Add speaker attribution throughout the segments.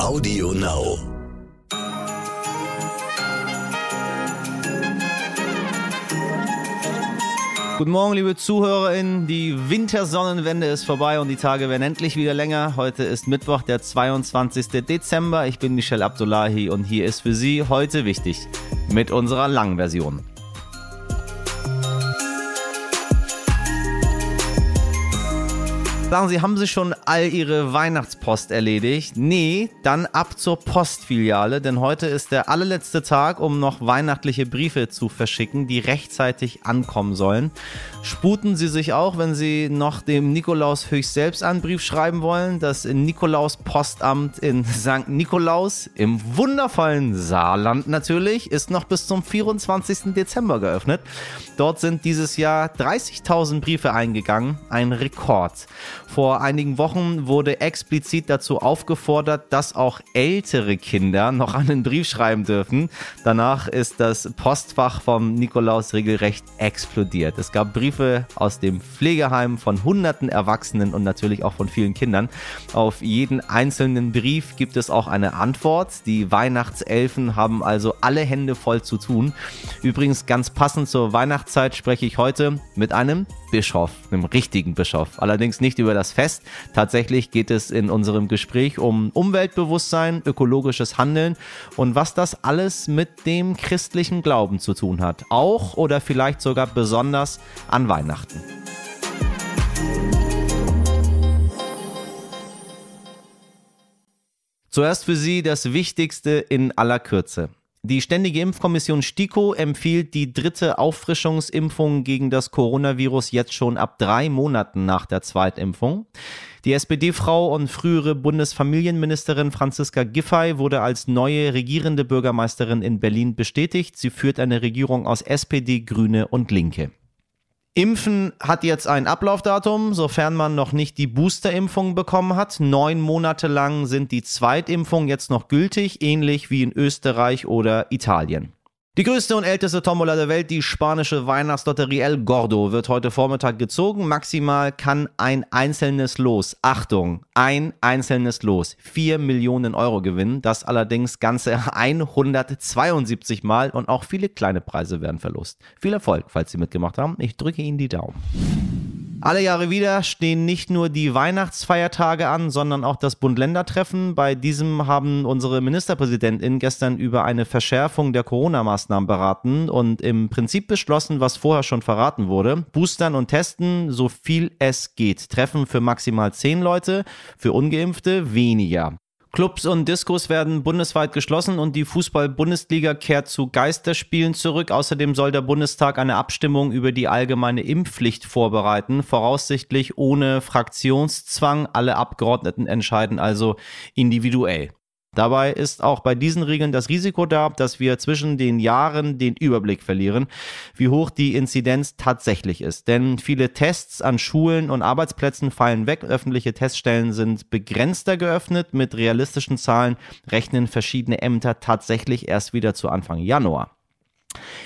Speaker 1: Audio Now.
Speaker 2: Guten Morgen, liebe ZuhörerInnen. Die Wintersonnenwende ist vorbei und die Tage werden endlich wieder länger. Heute ist Mittwoch, der 22. Dezember. Ich bin Michelle Abdullahi und hier ist für Sie heute wichtig mit unserer langen Version. Sagen Sie, haben Sie schon all Ihre Weihnachtspost erledigt? Nee, dann ab zur Postfiliale, denn heute ist der allerletzte Tag, um noch weihnachtliche Briefe zu verschicken, die rechtzeitig ankommen sollen. Sputen Sie sich auch, wenn Sie noch dem Nikolaus höchst selbst einen Brief schreiben wollen. Das Nikolaus Postamt in St. Nikolaus im wundervollen Saarland natürlich ist noch bis zum 24. Dezember geöffnet. Dort sind dieses Jahr 30.000 Briefe eingegangen, ein Rekord. Vor einigen Wochen wurde explizit dazu aufgefordert, dass auch ältere Kinder noch einen Brief schreiben dürfen. Danach ist das Postfach vom Nikolaus regelrecht explodiert. Es gab Briefe aus dem Pflegeheim von hunderten Erwachsenen und natürlich auch von vielen Kindern. Auf jeden einzelnen Brief gibt es auch eine Antwort. Die Weihnachtselfen haben also alle Hände voll zu tun. Übrigens ganz passend zur Weihnachtszeit spreche ich heute mit einem Bischof, einem richtigen Bischof. Allerdings nicht über das Fest. Tatsächlich geht es in unserem Gespräch um Umweltbewusstsein, ökologisches Handeln und was das alles mit dem christlichen Glauben zu tun hat. Auch oder vielleicht sogar besonders an Weihnachten. Zuerst für Sie das Wichtigste in aller Kürze. Die Ständige Impfkommission STIKO empfiehlt die dritte Auffrischungsimpfung gegen das Coronavirus jetzt schon ab drei Monaten nach der Zweitimpfung. Die SPD-Frau und frühere Bundesfamilienministerin Franziska Giffey wurde als neue regierende Bürgermeisterin in Berlin bestätigt. Sie führt eine Regierung aus SPD, Grüne und Linke. Impfen hat jetzt ein Ablaufdatum, sofern man noch nicht die Boosterimpfung bekommen hat. Neun Monate lang sind die Zweitimpfungen jetzt noch gültig, ähnlich wie in Österreich oder Italien. Die größte und älteste Tombola der Welt, die spanische Weihnachtslotterie El Gordo, wird heute Vormittag gezogen. Maximal kann ein einzelnes Los, Achtung, ein einzelnes Los, 4 Millionen Euro gewinnen. Das allerdings ganze 172 Mal und auch viele kleine Preise werden verlost. Viel Erfolg, falls Sie mitgemacht haben. Ich drücke Ihnen die Daumen. Alle Jahre wieder stehen nicht nur die Weihnachtsfeiertage an, sondern auch das Bund-Länder-Treffen. Bei diesem haben unsere Ministerpräsidentin gestern über eine Verschärfung der Corona-Maßnahmen beraten und im Prinzip beschlossen, was vorher schon verraten wurde. Boostern und testen, so viel es geht. Treffen für maximal zehn Leute, für ungeimpfte weniger. Clubs und Diskos werden bundesweit geschlossen und die Fußball-Bundesliga kehrt zu Geisterspielen zurück. Außerdem soll der Bundestag eine Abstimmung über die allgemeine Impfpflicht vorbereiten, voraussichtlich ohne Fraktionszwang. Alle Abgeordneten entscheiden also individuell. Dabei ist auch bei diesen Regeln das Risiko da, dass wir zwischen den Jahren den Überblick verlieren, wie hoch die Inzidenz tatsächlich ist. Denn viele Tests an Schulen und Arbeitsplätzen fallen weg. Öffentliche Teststellen sind begrenzter geöffnet. Mit realistischen Zahlen rechnen verschiedene Ämter tatsächlich erst wieder zu Anfang Januar.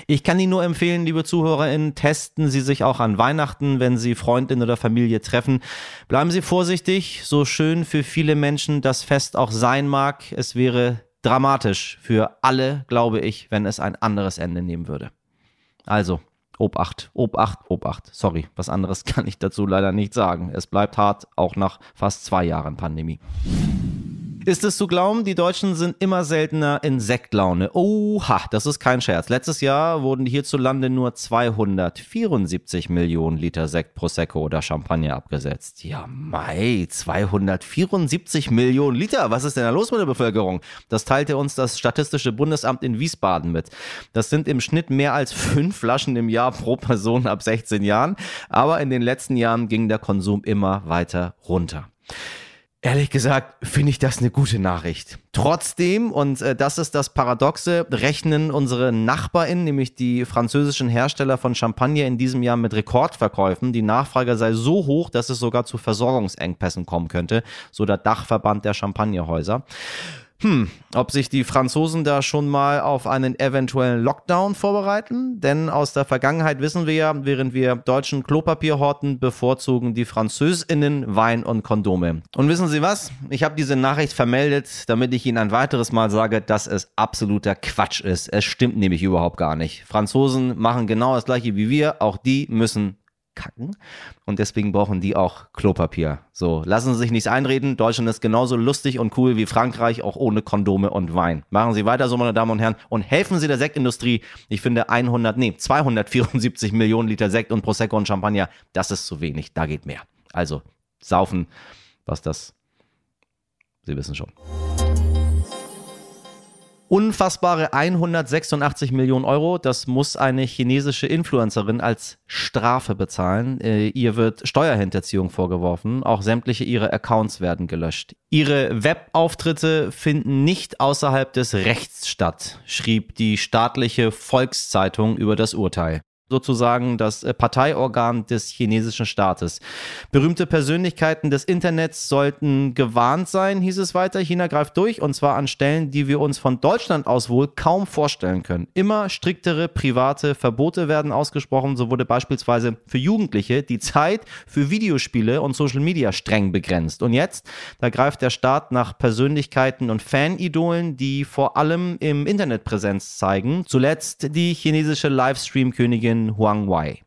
Speaker 2: Ich kann Ihnen nur empfehlen, liebe ZuhörerInnen, testen Sie sich auch an Weihnachten, wenn Sie Freundin oder Familie treffen. Bleiben Sie vorsichtig, so schön für viele Menschen das Fest auch sein mag. Es wäre dramatisch für alle, glaube ich, wenn es ein anderes Ende nehmen würde. Also, Obacht, Obacht, Obacht. Sorry, was anderes kann ich dazu leider nicht sagen. Es bleibt hart, auch nach fast zwei Jahren Pandemie. Ist es zu glauben, die Deutschen sind immer seltener in Sektlaune. Oha, das ist kein Scherz. Letztes Jahr wurden hierzulande nur 274 Millionen Liter Sekt, Prosecco oder Champagner abgesetzt. Ja, Mai, 274 Millionen Liter. Was ist denn da los mit der Bevölkerung? Das teilte uns das Statistische Bundesamt in Wiesbaden mit. Das sind im Schnitt mehr als fünf Flaschen im Jahr pro Person ab 16 Jahren. Aber in den letzten Jahren ging der Konsum immer weiter runter. Ehrlich gesagt finde ich das eine gute Nachricht. Trotzdem, und äh, das ist das Paradoxe, rechnen unsere NachbarInnen, nämlich die französischen Hersteller von Champagner, in diesem Jahr mit Rekordverkäufen. Die Nachfrage sei so hoch, dass es sogar zu Versorgungsengpässen kommen könnte, so der Dachverband der Champagnerhäuser. Hm, ob sich die Franzosen da schon mal auf einen eventuellen Lockdown vorbereiten? Denn aus der Vergangenheit wissen wir ja, während wir Deutschen Klopapier horten, bevorzugen die Französinnen Wein und Kondome. Und wissen Sie was? Ich habe diese Nachricht vermeldet, damit ich Ihnen ein weiteres Mal sage, dass es absoluter Quatsch ist. Es stimmt nämlich überhaupt gar nicht. Franzosen machen genau das gleiche wie wir, auch die müssen kacken. Und deswegen brauchen die auch Klopapier. So, lassen Sie sich nichts einreden. Deutschland ist genauso lustig und cool wie Frankreich, auch ohne Kondome und Wein. Machen Sie weiter so, meine Damen und Herren, und helfen Sie der Sektindustrie. Ich finde 100, nee, 274 Millionen Liter Sekt und Prosecco und Champagner, das ist zu wenig. Da geht mehr. Also, saufen, was das, Sie wissen schon unfassbare 186 Millionen Euro. Das muss eine chinesische Influencerin als Strafe bezahlen. Äh, ihr wird Steuerhinterziehung vorgeworfen. Auch sämtliche ihre Accounts werden gelöscht. Ihre Webauftritte finden nicht außerhalb des Rechts statt, schrieb die staatliche Volkszeitung über das Urteil sozusagen das äh, Parteiorgan des chinesischen Staates. Berühmte Persönlichkeiten des Internets sollten gewarnt sein, hieß es weiter. China greift durch und zwar an Stellen, die wir uns von Deutschland aus wohl kaum vorstellen können. Immer striktere private Verbote werden ausgesprochen. So wurde beispielsweise für Jugendliche die Zeit für Videospiele und Social Media streng begrenzt. Und jetzt, da greift der Staat nach Persönlichkeiten und Fanidolen, die vor allem im Internet Präsenz zeigen. Zuletzt die chinesische Livestream-Königin Königin Huang Wei.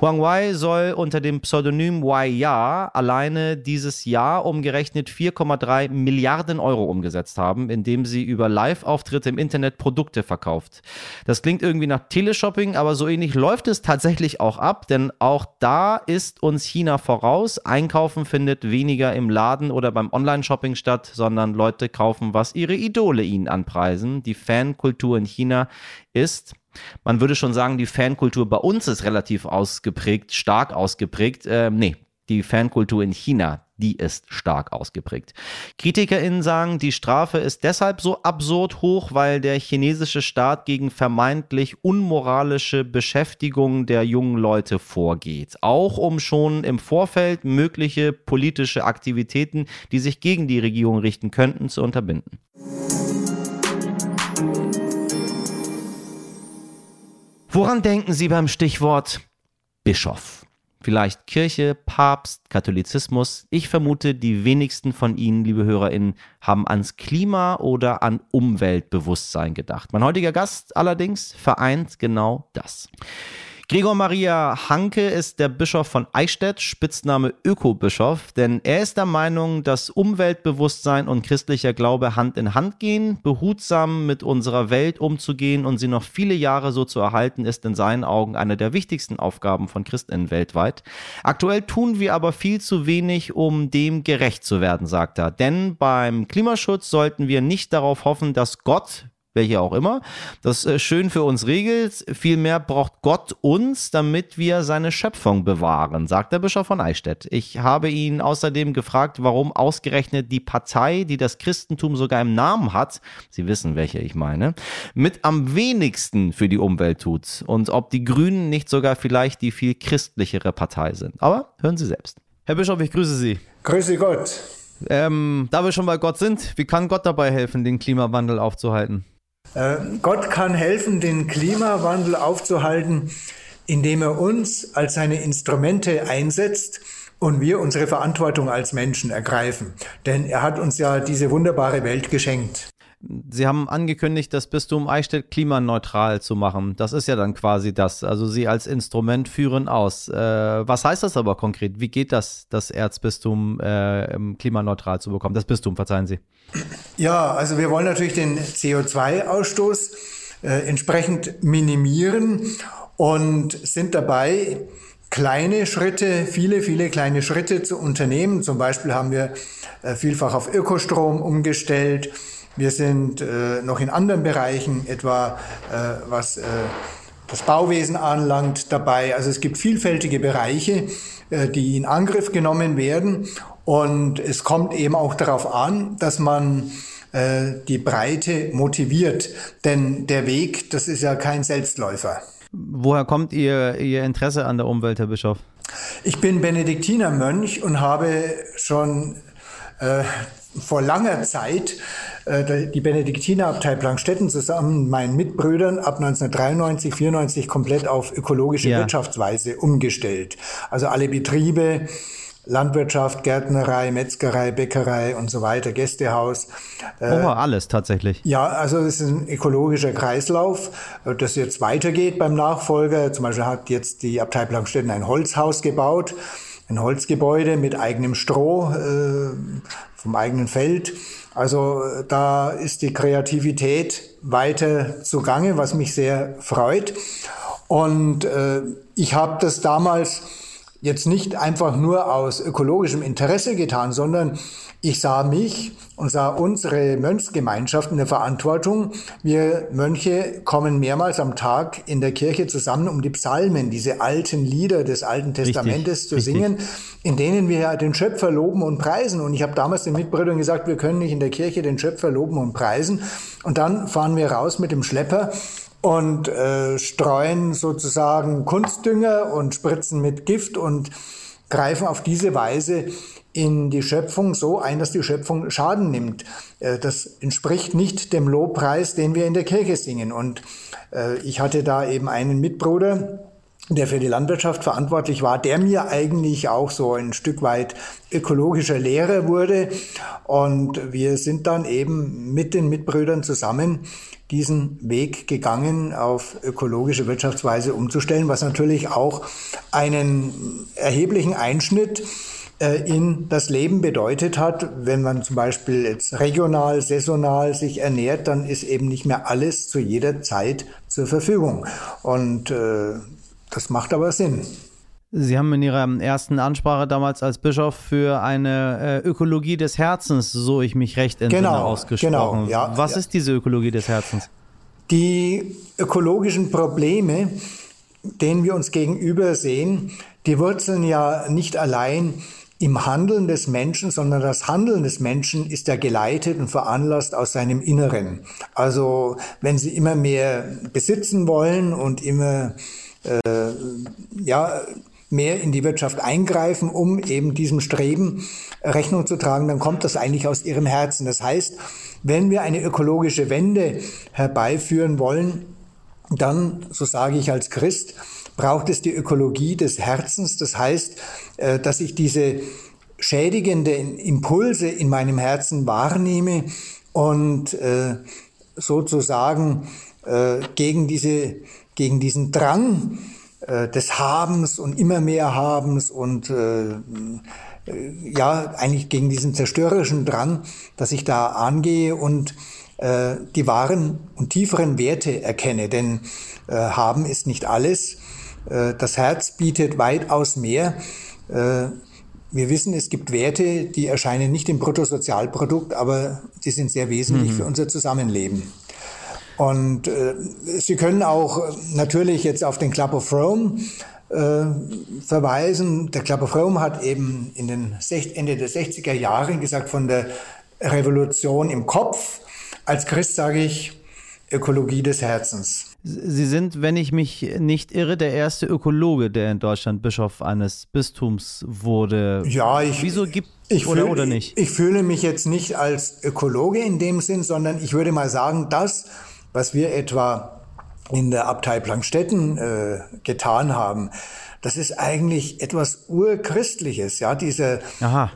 Speaker 2: Huang Wei soll unter dem Pseudonym Wei Ya alleine dieses Jahr umgerechnet 4,3 Milliarden Euro umgesetzt haben, indem sie über Live-Auftritte im Internet Produkte verkauft. Das klingt irgendwie nach Teleshopping, aber so ähnlich läuft es tatsächlich auch ab, denn auch da ist uns China voraus. Einkaufen findet weniger im Laden oder beim Online-Shopping statt, sondern Leute kaufen, was ihre Idole ihnen anpreisen. Die Fankultur in China ist man würde schon sagen, die Fankultur bei uns ist relativ ausgeprägt, stark ausgeprägt. Ähm, nee, die Fankultur in China, die ist stark ausgeprägt. KritikerInnen sagen, die Strafe ist deshalb so absurd hoch, weil der chinesische Staat gegen vermeintlich unmoralische Beschäftigung der jungen Leute vorgeht. Auch um schon im Vorfeld mögliche politische Aktivitäten, die sich gegen die Regierung richten könnten, zu unterbinden. Woran denken Sie beim Stichwort Bischof? Vielleicht Kirche, Papst, Katholizismus. Ich vermute, die wenigsten von Ihnen, liebe HörerInnen, haben ans Klima oder an Umweltbewusstsein gedacht. Mein heutiger Gast allerdings vereint genau das. Gregor Maria Hanke ist der Bischof von Eichstätt, Spitzname Ökobischof, denn er ist der Meinung, dass Umweltbewusstsein und christlicher Glaube Hand in Hand gehen. Behutsam mit unserer Welt umzugehen und sie noch viele Jahre so zu erhalten, ist in seinen Augen eine der wichtigsten Aufgaben von Christinnen weltweit. Aktuell tun wir aber viel zu wenig, um dem gerecht zu werden, sagt er. Denn beim Klimaschutz sollten wir nicht darauf hoffen, dass Gott, welche auch immer, das äh, schön für uns regelt. Vielmehr braucht Gott uns, damit wir seine Schöpfung bewahren, sagt der Bischof von Eichstätt. Ich habe ihn außerdem gefragt, warum ausgerechnet die Partei, die das Christentum sogar im Namen hat, Sie wissen, welche ich meine, mit am wenigsten für die Umwelt tut und ob die Grünen nicht sogar vielleicht die viel christlichere Partei sind. Aber hören Sie selbst. Herr Bischof, ich grüße Sie.
Speaker 1: Grüße Gott.
Speaker 2: Ähm, da wir schon bei Gott sind, wie kann Gott dabei helfen, den Klimawandel aufzuhalten?
Speaker 1: Äh, Gott kann helfen, den Klimawandel aufzuhalten, indem er uns als seine Instrumente einsetzt und wir unsere Verantwortung als Menschen ergreifen. Denn er hat uns ja diese wunderbare Welt geschenkt.
Speaker 2: Sie haben angekündigt, das Bistum Eichstätt klimaneutral zu machen. Das ist ja dann quasi das. Also Sie als Instrument führen aus. Äh, was heißt das aber konkret? Wie geht das, das Erzbistum äh, klimaneutral zu bekommen? Das Bistum, verzeihen Sie.
Speaker 1: Ja, also wir wollen natürlich den CO2-Ausstoß äh, entsprechend minimieren und sind dabei, kleine Schritte, viele, viele kleine Schritte zu unternehmen. Zum Beispiel haben wir äh, vielfach auf Ökostrom umgestellt. Wir sind äh, noch in anderen Bereichen, etwa äh, was äh, das Bauwesen anlangt, dabei. Also es gibt vielfältige Bereiche, äh, die in Angriff genommen werden. Und es kommt eben auch darauf an, dass man äh, die Breite motiviert. Denn der Weg, das ist ja kein Selbstläufer.
Speaker 2: Woher kommt Ihr, Ihr Interesse an der Umwelt, Herr Bischof?
Speaker 1: Ich bin Benediktinermönch und habe schon äh, vor langer Zeit äh, die Benediktinerabtei Plankstetten zusammen mit meinen Mitbrüdern ab 1993, 94 komplett auf ökologische ja. Wirtschaftsweise umgestellt. Also alle Betriebe, Landwirtschaft, Gärtnerei, Metzgerei, Bäckerei und so weiter, Gästehaus.
Speaker 2: Äh, oh, alles tatsächlich.
Speaker 1: Ja, also es ist ein ökologischer Kreislauf, äh, das jetzt weitergeht beim Nachfolger. Zum Beispiel hat jetzt die Abtei Plankstetten ein Holzhaus gebaut, ein Holzgebäude mit eigenem Stroh äh, vom eigenen Feld. Also äh, da ist die Kreativität weiter zugange, was mich sehr freut. Und äh, ich habe das damals jetzt nicht einfach nur aus ökologischem Interesse getan, sondern ich sah mich und sah unsere Mönchsgemeinschaft in der Verantwortung. Wir Mönche kommen mehrmals am Tag in der Kirche zusammen, um die Psalmen, diese alten Lieder des Alten Testamentes richtig, zu richtig. singen, in denen wir den Schöpfer loben und preisen. Und ich habe damals den Mitbrüdern gesagt, wir können nicht in der Kirche den Schöpfer loben und preisen. Und dann fahren wir raus mit dem Schlepper und äh, streuen sozusagen Kunstdünger und spritzen mit Gift und greifen auf diese Weise in die Schöpfung so ein, dass die Schöpfung Schaden nimmt. Äh, das entspricht nicht dem Lobpreis, den wir in der Kirche singen. Und äh, ich hatte da eben einen Mitbruder, der für die Landwirtschaft verantwortlich war, der mir eigentlich auch so ein Stück weit ökologischer Lehrer wurde. Und wir sind dann eben mit den Mitbrüdern zusammen diesen Weg gegangen, auf ökologische Wirtschaftsweise umzustellen, was natürlich auch einen erheblichen Einschnitt äh, in das Leben bedeutet hat. Wenn man zum Beispiel jetzt regional, saisonal sich ernährt, dann ist eben nicht mehr alles zu jeder Zeit zur Verfügung. Und äh, das macht aber Sinn.
Speaker 2: Sie haben in Ihrer ersten Ansprache damals als Bischof für eine äh, Ökologie des Herzens, so ich mich recht entsinne, genau, ausgesprochen. Genau, ja, Was ja. ist diese Ökologie des Herzens?
Speaker 1: Die ökologischen Probleme, denen wir uns gegenüber sehen, die wurzeln ja nicht allein im Handeln des Menschen, sondern das Handeln des Menschen ist ja geleitet und veranlasst aus seinem Inneren. Also wenn Sie immer mehr besitzen wollen und immer äh, ja mehr in die Wirtschaft eingreifen, um eben diesem Streben Rechnung zu tragen, dann kommt das eigentlich aus ihrem Herzen. Das heißt, wenn wir eine ökologische Wende herbeiführen wollen, dann, so sage ich als Christ, braucht es die Ökologie des Herzens. Das heißt, äh, dass ich diese schädigenden Impulse in meinem Herzen wahrnehme und äh, sozusagen äh, gegen diese, gegen diesen Drang, äh, des Habens und immer mehr Habens und äh, äh, ja, eigentlich gegen diesen zerstörerischen Drang, dass ich da angehe und äh, die wahren und tieferen Werte erkenne. Denn äh, haben ist nicht alles. Äh, das Herz bietet weitaus mehr. Äh, wir wissen, es gibt Werte, die erscheinen nicht im Bruttosozialprodukt, aber die sind sehr wesentlich mhm. für unser Zusammenleben. Und äh, Sie können auch äh, natürlich jetzt auf den Club of Rome äh, verweisen. Der Club of Rome hat eben in den Ende der 60er Jahre gesagt, von der Revolution im Kopf. Als Christ sage ich Ökologie des Herzens.
Speaker 2: Sie sind, wenn ich mich nicht irre, der erste Ökologe, der in Deutschland Bischof eines Bistums wurde.
Speaker 1: Ja, ich.
Speaker 2: Wieso gibt ich oder, fühl, oder nicht?
Speaker 1: Ich, ich fühle mich jetzt nicht als Ökologe in dem Sinn, sondern ich würde mal sagen, dass was wir etwa in der Abtei Plankstetten äh, getan haben, das ist eigentlich etwas urchristliches, ja, dieser,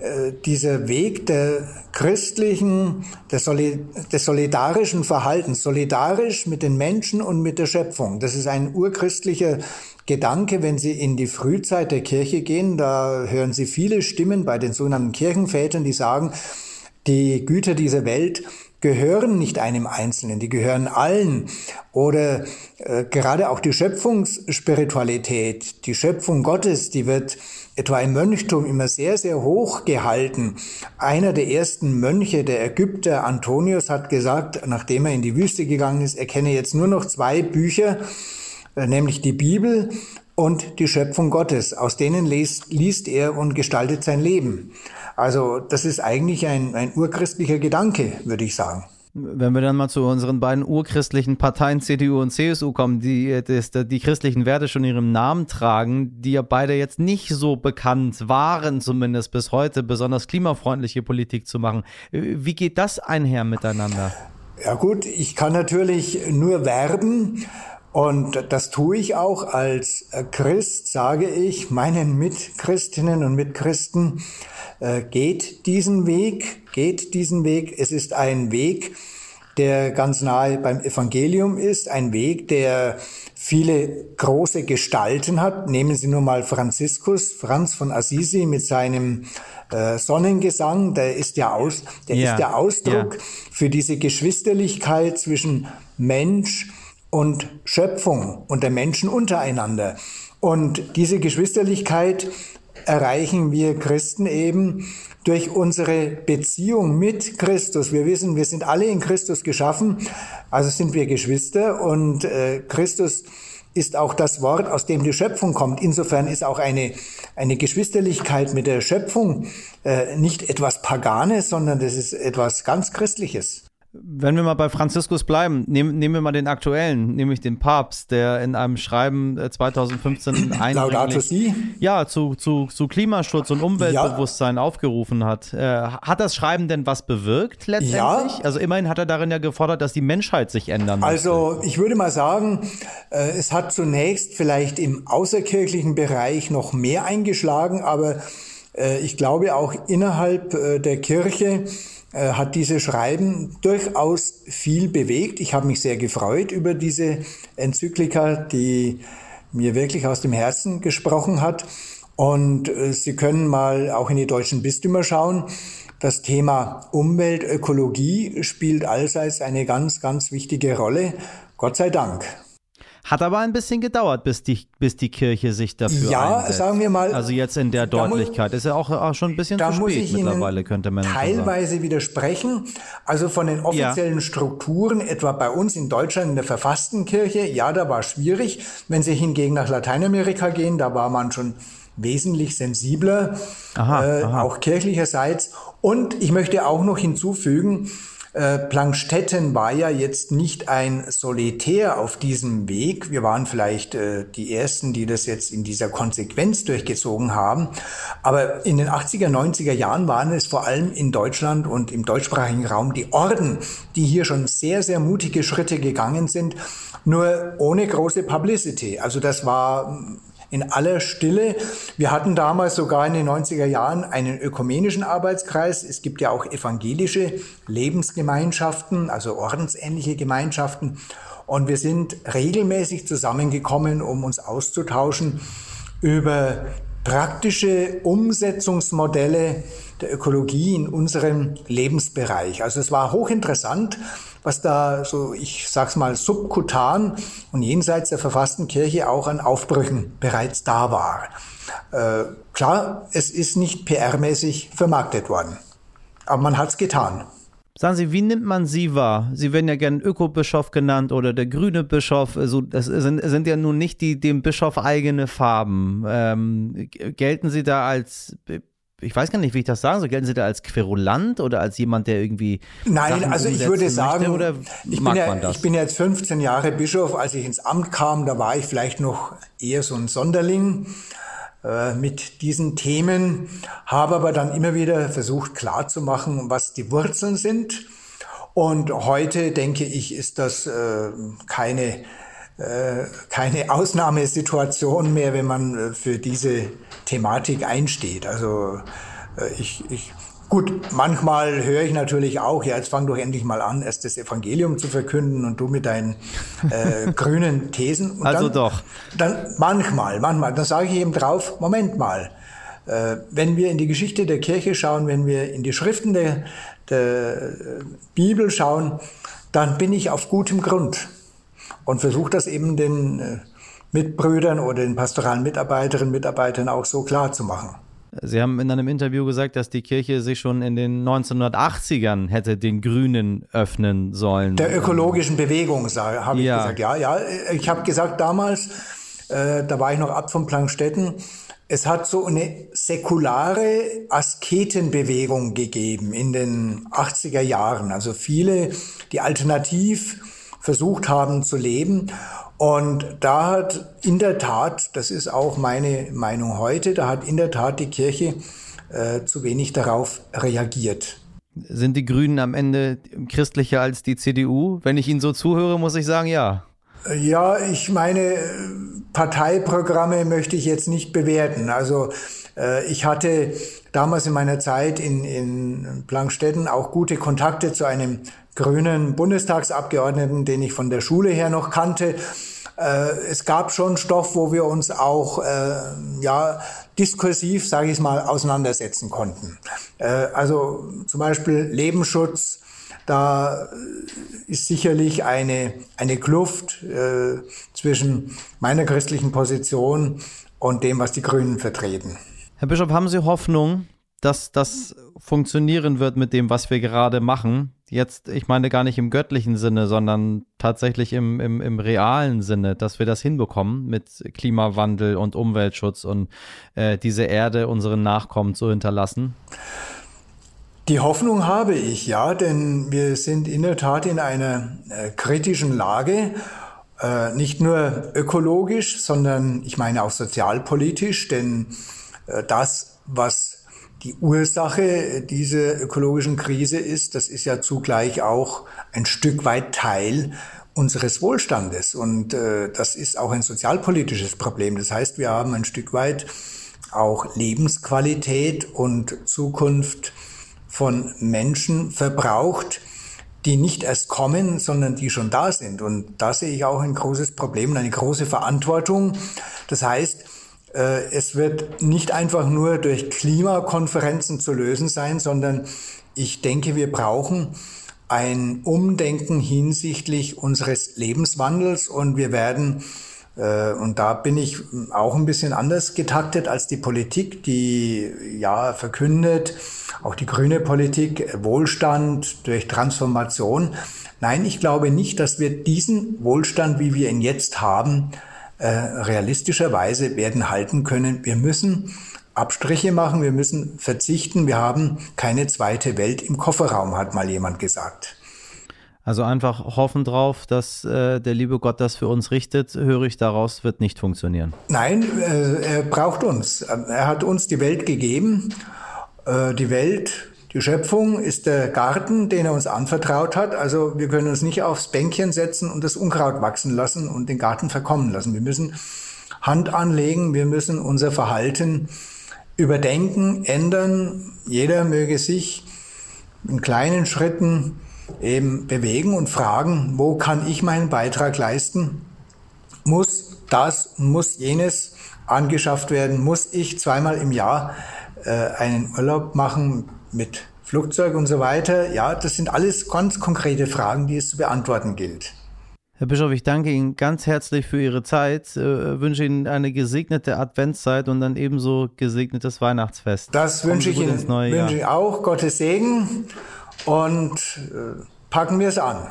Speaker 1: äh, dieser Weg der christlichen, des, Soli des solidarischen Verhaltens, solidarisch mit den Menschen und mit der Schöpfung. Das ist ein urchristlicher Gedanke, wenn Sie in die Frühzeit der Kirche gehen, da hören Sie viele Stimmen bei den sogenannten Kirchenvätern, die sagen, die Güter dieser Welt gehören nicht einem Einzelnen, die gehören allen. Oder äh, gerade auch die Schöpfungsspiritualität, die Schöpfung Gottes, die wird etwa im Mönchtum immer sehr, sehr hoch gehalten. Einer der ersten Mönche, der Ägypter Antonius, hat gesagt, nachdem er in die Wüste gegangen ist, er kenne jetzt nur noch zwei Bücher, äh, nämlich die Bibel und die Schöpfung Gottes. Aus denen liest, liest er und gestaltet sein Leben. Also das ist eigentlich ein, ein urchristlicher Gedanke, würde ich sagen.
Speaker 2: Wenn wir dann mal zu unseren beiden urchristlichen Parteien CDU und CSU kommen, die das, die christlichen Werte schon ihrem Namen tragen, die ja beide jetzt nicht so bekannt waren, zumindest bis heute, besonders klimafreundliche Politik zu machen. Wie geht das einher miteinander?
Speaker 1: Ja gut, ich kann natürlich nur werben und das tue ich auch als Christ, sage ich meinen Mitchristinnen und Mitchristen, äh, geht diesen Weg, geht diesen Weg. Es ist ein Weg, der ganz nahe beim Evangelium ist, ein Weg, der viele große Gestalten hat. Nehmen Sie nur mal Franziskus, Franz von Assisi mit seinem äh, Sonnengesang, der ist ja aus, der ja. ist der Ausdruck ja. für diese Geschwisterlichkeit zwischen Mensch und Schöpfung und der Menschen untereinander. Und diese Geschwisterlichkeit erreichen wir Christen eben durch unsere Beziehung mit Christus. Wir wissen, wir sind alle in Christus geschaffen, also sind wir Geschwister und äh, Christus ist auch das Wort, aus dem die Schöpfung kommt. Insofern ist auch eine, eine Geschwisterlichkeit mit der Schöpfung äh, nicht etwas Paganes, sondern das ist etwas ganz Christliches.
Speaker 2: Wenn wir mal bei Franziskus bleiben, nehmen, nehmen wir mal den aktuellen, nämlich den Papst, der in einem Schreiben 2015 äh, eindringlich ja, zu, zu, zu Klimaschutz und Umweltbewusstsein ja. aufgerufen hat. Äh, hat das Schreiben denn was bewirkt letztendlich? Ja. Also immerhin hat er darin ja gefordert, dass die Menschheit sich ändern
Speaker 1: muss. Also ich würde mal sagen, äh, es hat zunächst vielleicht im außerkirchlichen Bereich noch mehr eingeschlagen, aber ich glaube auch innerhalb äh, der Kirche äh, hat diese Schreiben durchaus viel bewegt. Ich habe mich sehr gefreut über diese Enzyklika, die mir wirklich aus dem Herzen gesprochen hat. Und äh, Sie können mal auch in die deutschen Bistümer schauen. Das Thema Umwelt, Ökologie spielt allseits eine ganz, ganz wichtige Rolle. Gott sei Dank.
Speaker 2: Hat aber ein bisschen gedauert, bis die, bis die Kirche sich dafür
Speaker 1: ja,
Speaker 2: einsetzt.
Speaker 1: Ja, sagen wir mal.
Speaker 2: Also jetzt in der Deutlichkeit. Muss, ist ja auch, auch, schon ein bisschen zu spät mittlerweile, könnte man
Speaker 1: teilweise sagen. widersprechen. Also von den offiziellen ja. Strukturen, etwa bei uns in Deutschland in der verfassten Kirche, ja, da war schwierig. Wenn Sie hingegen nach Lateinamerika gehen, da war man schon wesentlich sensibler, aha, äh, aha. auch kirchlicherseits. Und ich möchte auch noch hinzufügen, äh, Plankstetten war ja jetzt nicht ein Solitär auf diesem Weg. Wir waren vielleicht äh, die Ersten, die das jetzt in dieser Konsequenz durchgezogen haben. Aber in den 80er, 90er Jahren waren es vor allem in Deutschland und im deutschsprachigen Raum die Orden, die hier schon sehr, sehr mutige Schritte gegangen sind, nur ohne große Publicity. Also das war in aller Stille. Wir hatten damals sogar in den 90er Jahren einen ökumenischen Arbeitskreis. Es gibt ja auch evangelische Lebensgemeinschaften, also ordensähnliche Gemeinschaften. Und wir sind regelmäßig zusammengekommen, um uns auszutauschen über praktische Umsetzungsmodelle der Ökologie in unserem Lebensbereich. Also es war hochinteressant, was da so, ich sag's mal, subkutan und jenseits der verfassten Kirche auch an Aufbrüchen bereits da war. Äh, klar, es ist nicht PR-mäßig vermarktet worden, aber man hat's getan.
Speaker 2: Sagen Sie, wie nimmt man Sie wahr? Sie werden ja gern Ökobischof genannt oder der grüne Bischof. Also das sind, sind ja nun nicht die dem Bischof eigene Farben. Ähm, gelten Sie da als ich weiß gar nicht, wie ich das sagen soll. Gelten Sie da als Querulant oder als jemand, der irgendwie.
Speaker 1: Nein,
Speaker 2: Sachen
Speaker 1: also ich würde sagen, ich, bin ja, ich bin jetzt 15 Jahre Bischof. Als ich ins Amt kam, da war ich vielleicht noch eher so ein Sonderling äh, mit diesen Themen, habe aber dann immer wieder versucht klarzumachen, was die Wurzeln sind. Und heute denke ich, ist das äh, keine äh, keine Ausnahmesituation mehr, wenn man äh, für diese Thematik einsteht. Also äh, ich, ich Gut, manchmal höre ich natürlich auch, ja, jetzt fang doch endlich mal an, erst das Evangelium zu verkünden und du mit deinen äh, grünen Thesen. Und
Speaker 2: also dann, doch.
Speaker 1: Dann manchmal, manchmal, dann sage ich eben drauf, Moment mal, äh, wenn wir in die Geschichte der Kirche schauen, wenn wir in die Schriften der, der Bibel schauen, dann bin ich auf gutem Grund und versuche das eben den äh, Mitbrüdern oder den pastoralen Mitarbeiterinnen und Mitarbeitern auch so klar zu machen.
Speaker 2: Sie haben in einem Interview gesagt, dass die Kirche sich schon in den 1980ern hätte den Grünen öffnen sollen.
Speaker 1: Der ökologischen Bewegung, habe ich ja. gesagt. Ja, ja. Ich habe gesagt damals, äh, da war ich noch ab von Plankstetten, Es hat so eine säkulare Asketenbewegung gegeben in den 80er Jahren. Also viele, die alternativ versucht haben zu leben. Und da hat in der Tat, das ist auch meine Meinung heute, da hat in der Tat die Kirche äh, zu wenig darauf reagiert.
Speaker 2: Sind die Grünen am Ende christlicher als die CDU? Wenn ich Ihnen so zuhöre, muss ich sagen, ja.
Speaker 1: Ja, ich meine, Parteiprogramme möchte ich jetzt nicht bewerten. Also äh, ich hatte damals in meiner Zeit in, in Plankstetten auch gute Kontakte zu einem grünen Bundestagsabgeordneten, den ich von der Schule her noch kannte. Äh, es gab schon Stoff, wo wir uns auch äh, ja diskursiv, sage ich mal, auseinandersetzen konnten. Äh, also zum Beispiel Lebensschutz, da ist sicherlich eine, eine Kluft äh, zwischen meiner christlichen Position und dem, was die Grünen vertreten.
Speaker 2: Herr Bischof, haben Sie Hoffnung, dass das funktionieren wird mit dem, was wir gerade machen? Jetzt, ich meine gar nicht im göttlichen Sinne, sondern tatsächlich im, im, im realen Sinne, dass wir das hinbekommen mit Klimawandel und Umweltschutz und äh, diese Erde unseren Nachkommen zu hinterlassen?
Speaker 1: Die Hoffnung habe ich, ja, denn wir sind in der Tat in einer äh, kritischen Lage, äh, nicht nur ökologisch, sondern ich meine auch sozialpolitisch, denn äh, das, was die Ursache dieser ökologischen Krise ist, das ist ja zugleich auch ein Stück weit Teil unseres Wohlstandes. Und äh, das ist auch ein sozialpolitisches Problem. Das heißt, wir haben ein Stück weit auch Lebensqualität und Zukunft von Menschen verbraucht, die nicht erst kommen, sondern die schon da sind. Und da sehe ich auch ein großes Problem und eine große Verantwortung. Das heißt, es wird nicht einfach nur durch Klimakonferenzen zu lösen sein, sondern ich denke, wir brauchen ein Umdenken hinsichtlich unseres Lebenswandels und wir werden äh, und da bin ich auch ein bisschen anders getaktet als die Politik, die ja verkündet, auch die grüne Politik, Wohlstand durch Transformation. Nein, ich glaube nicht, dass wir diesen Wohlstand, wie wir ihn jetzt haben, äh, realistischerweise werden halten können. Wir müssen Abstriche machen, wir müssen verzichten. Wir haben keine zweite Welt im Kofferraum, hat mal jemand gesagt.
Speaker 2: Also einfach hoffen drauf, dass äh, der liebe Gott das für uns richtet, höre ich daraus, wird nicht funktionieren.
Speaker 1: Nein, äh, er braucht uns. Er hat uns die Welt gegeben. Äh, die Welt, die Schöpfung ist der Garten, den er uns anvertraut hat. Also wir können uns nicht aufs Bänkchen setzen und das Unkraut wachsen lassen und den Garten verkommen lassen. Wir müssen Hand anlegen, wir müssen unser Verhalten überdenken, ändern. Jeder möge sich in kleinen Schritten eben bewegen und fragen, wo kann ich meinen Beitrag leisten? Muss das, muss jenes angeschafft werden? Muss ich zweimal im Jahr äh, einen Urlaub machen mit Flugzeug und so weiter? Ja, das sind alles ganz konkrete Fragen, die es zu beantworten gilt.
Speaker 2: Herr Bischof, ich danke Ihnen ganz herzlich für Ihre Zeit, äh, wünsche Ihnen eine gesegnete Adventszeit und dann ebenso gesegnetes Weihnachtsfest.
Speaker 1: Das wünsche ich Ihnen wünsche ich auch. Gottes Segen und äh, packen wir es an.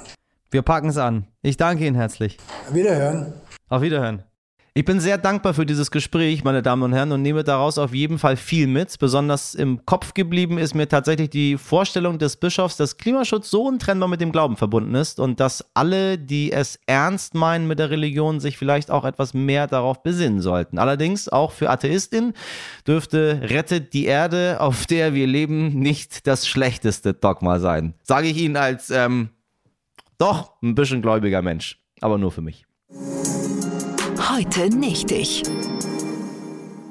Speaker 2: Wir packen es an. Ich danke Ihnen herzlich.
Speaker 1: Wiederhören.
Speaker 2: Auf Wiederhören. Ich bin sehr dankbar für dieses Gespräch, meine Damen und Herren, und nehme daraus auf jeden Fall viel mit. Besonders im Kopf geblieben ist mir tatsächlich die Vorstellung des Bischofs, dass Klimaschutz so untrennbar mit dem Glauben verbunden ist und dass alle, die es ernst meinen mit der Religion, sich vielleicht auch etwas mehr darauf besinnen sollten. Allerdings auch für Atheistinnen dürfte Rettet die Erde, auf der wir leben, nicht das schlechteste Dogma sein. Sage ich Ihnen als, ähm, doch, ein bisschen gläubiger Mensch, aber nur für mich.
Speaker 3: Heute nicht ich.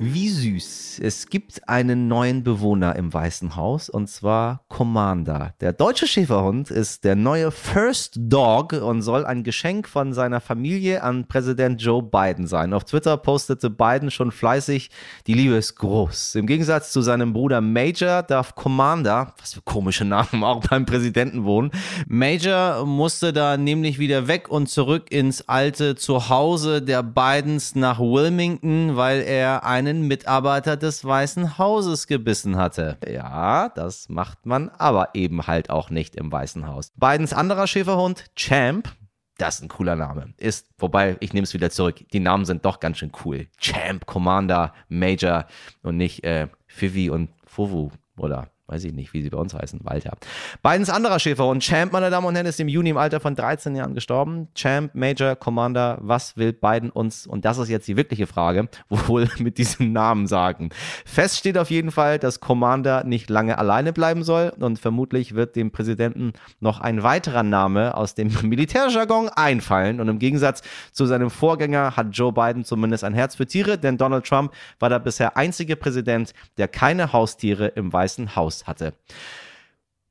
Speaker 2: Wie süß. Es gibt einen neuen Bewohner im Weißen Haus und zwar Commander. Der deutsche Schäferhund ist der neue First Dog und soll ein Geschenk von seiner Familie an Präsident Joe Biden sein. Auf Twitter postete Biden schon fleißig, die Liebe ist groß. Im Gegensatz zu seinem Bruder Major darf Commander, was für komische Namen, auch beim Präsidenten wohnen. Major musste da nämlich wieder weg und zurück ins alte Zuhause der Bidens nach Wilmington, weil er ein einen Mitarbeiter des Weißen Hauses gebissen hatte. Ja, das macht man aber eben halt auch nicht im Weißen Haus. Bidens anderer Schäferhund, Champ, Das ist ein cooler Name. Ist, wobei, ich nehme es wieder zurück. Die Namen sind doch ganz schön cool. Champ, Commander, Major und nicht äh, Fivi und Fuvu oder weiß ich nicht, wie sie bei uns heißen, Walter. Bidens anderer Schäferhund, Champ, meine Damen und Herren, ist im Juni im Alter von 13 Jahren gestorben. Champ, Major, Commander, was will Biden uns, und das ist jetzt die wirkliche Frage, wohl mit diesem Namen sagen? Fest steht auf jeden Fall, dass Commander nicht lange alleine bleiben soll und vermutlich wird dem Präsidenten noch ein weiterer Name aus dem Militärjargon einfallen und im Gegensatz zu seinem Vorgänger hat Joe Biden zumindest ein Herz für Tiere, denn Donald Trump war der bisher einzige Präsident, der keine Haustiere im Weißen Haus Lust hatte.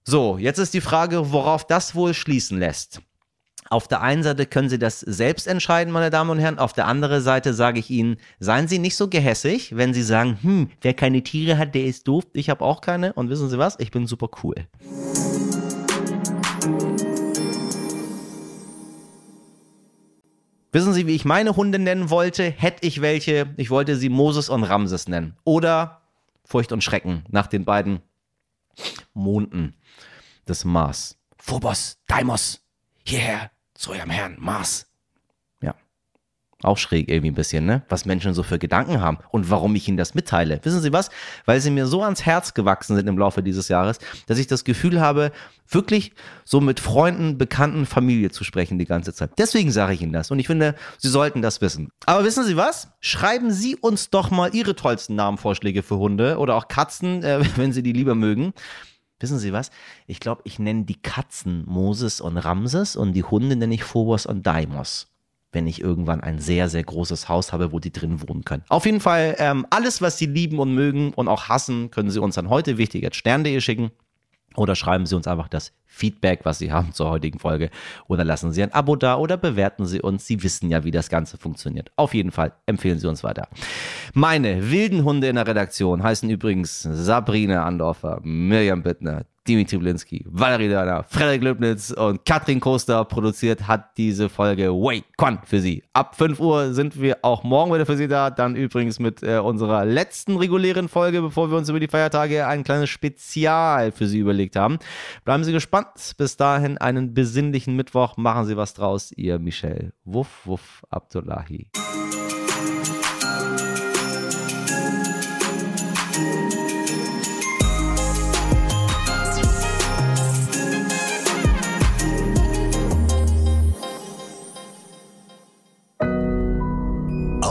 Speaker 2: So, jetzt ist die Frage, worauf das wohl schließen lässt. Auf der einen Seite können Sie das selbst entscheiden, meine Damen und Herren. Auf der anderen Seite sage ich Ihnen, seien Sie nicht so gehässig, wenn Sie sagen, hm, wer keine Tiere hat, der ist doof. Ich habe auch keine. Und wissen Sie was? Ich bin super cool. Wissen Sie, wie ich meine Hunde nennen wollte? Hätte ich welche. Ich wollte sie Moses und Ramses nennen. Oder Furcht und Schrecken nach den beiden Monden des Mars. Phobos, Deimos, hierher zu eurem Herrn Mars. Auch schräg irgendwie ein bisschen, ne? Was Menschen so für Gedanken haben und warum ich ihnen das mitteile. Wissen Sie was? Weil sie mir so ans Herz gewachsen sind im Laufe dieses Jahres, dass ich das Gefühl habe, wirklich so mit Freunden, Bekannten, Familie zu sprechen die ganze Zeit. Deswegen sage ich Ihnen das und ich finde, Sie sollten das wissen. Aber wissen Sie was? Schreiben Sie uns doch mal Ihre tollsten Namenvorschläge für Hunde oder auch Katzen, äh, wenn Sie die lieber mögen. Wissen Sie was? Ich glaube, ich nenne die Katzen Moses und Ramses und die Hunde nenne ich Phobos und Daimos wenn ich irgendwann ein sehr, sehr großes Haus habe, wo die drin wohnen können. Auf jeden Fall, ähm, alles, was Sie lieben und mögen und auch hassen, können Sie uns an heute wichtig at stern.de schicken. Oder schreiben Sie uns einfach das Feedback, was Sie haben zur heutigen Folge. Oder lassen Sie ein Abo da oder bewerten Sie uns. Sie wissen ja, wie das Ganze funktioniert. Auf jeden Fall empfehlen Sie uns weiter. Meine wilden Hunde in der Redaktion heißen übrigens Sabrina Andorfer, Mirjam Bittner, Dimitri Blinski, Valerie Dörner, Frederik Löbnitz und Katrin Koster produziert hat diese Folge Wait Con für Sie. Ab 5 Uhr sind wir auch morgen wieder für Sie da. Dann übrigens mit äh, unserer letzten regulären Folge, bevor wir uns über die Feiertage ein kleines Spezial für Sie überlegt haben. Bleiben Sie gespannt. Bis dahin einen besinnlichen Mittwoch. Machen Sie was draus. Ihr Michel Wuff Wuff Abdullahi.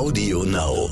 Speaker 3: Audio Now.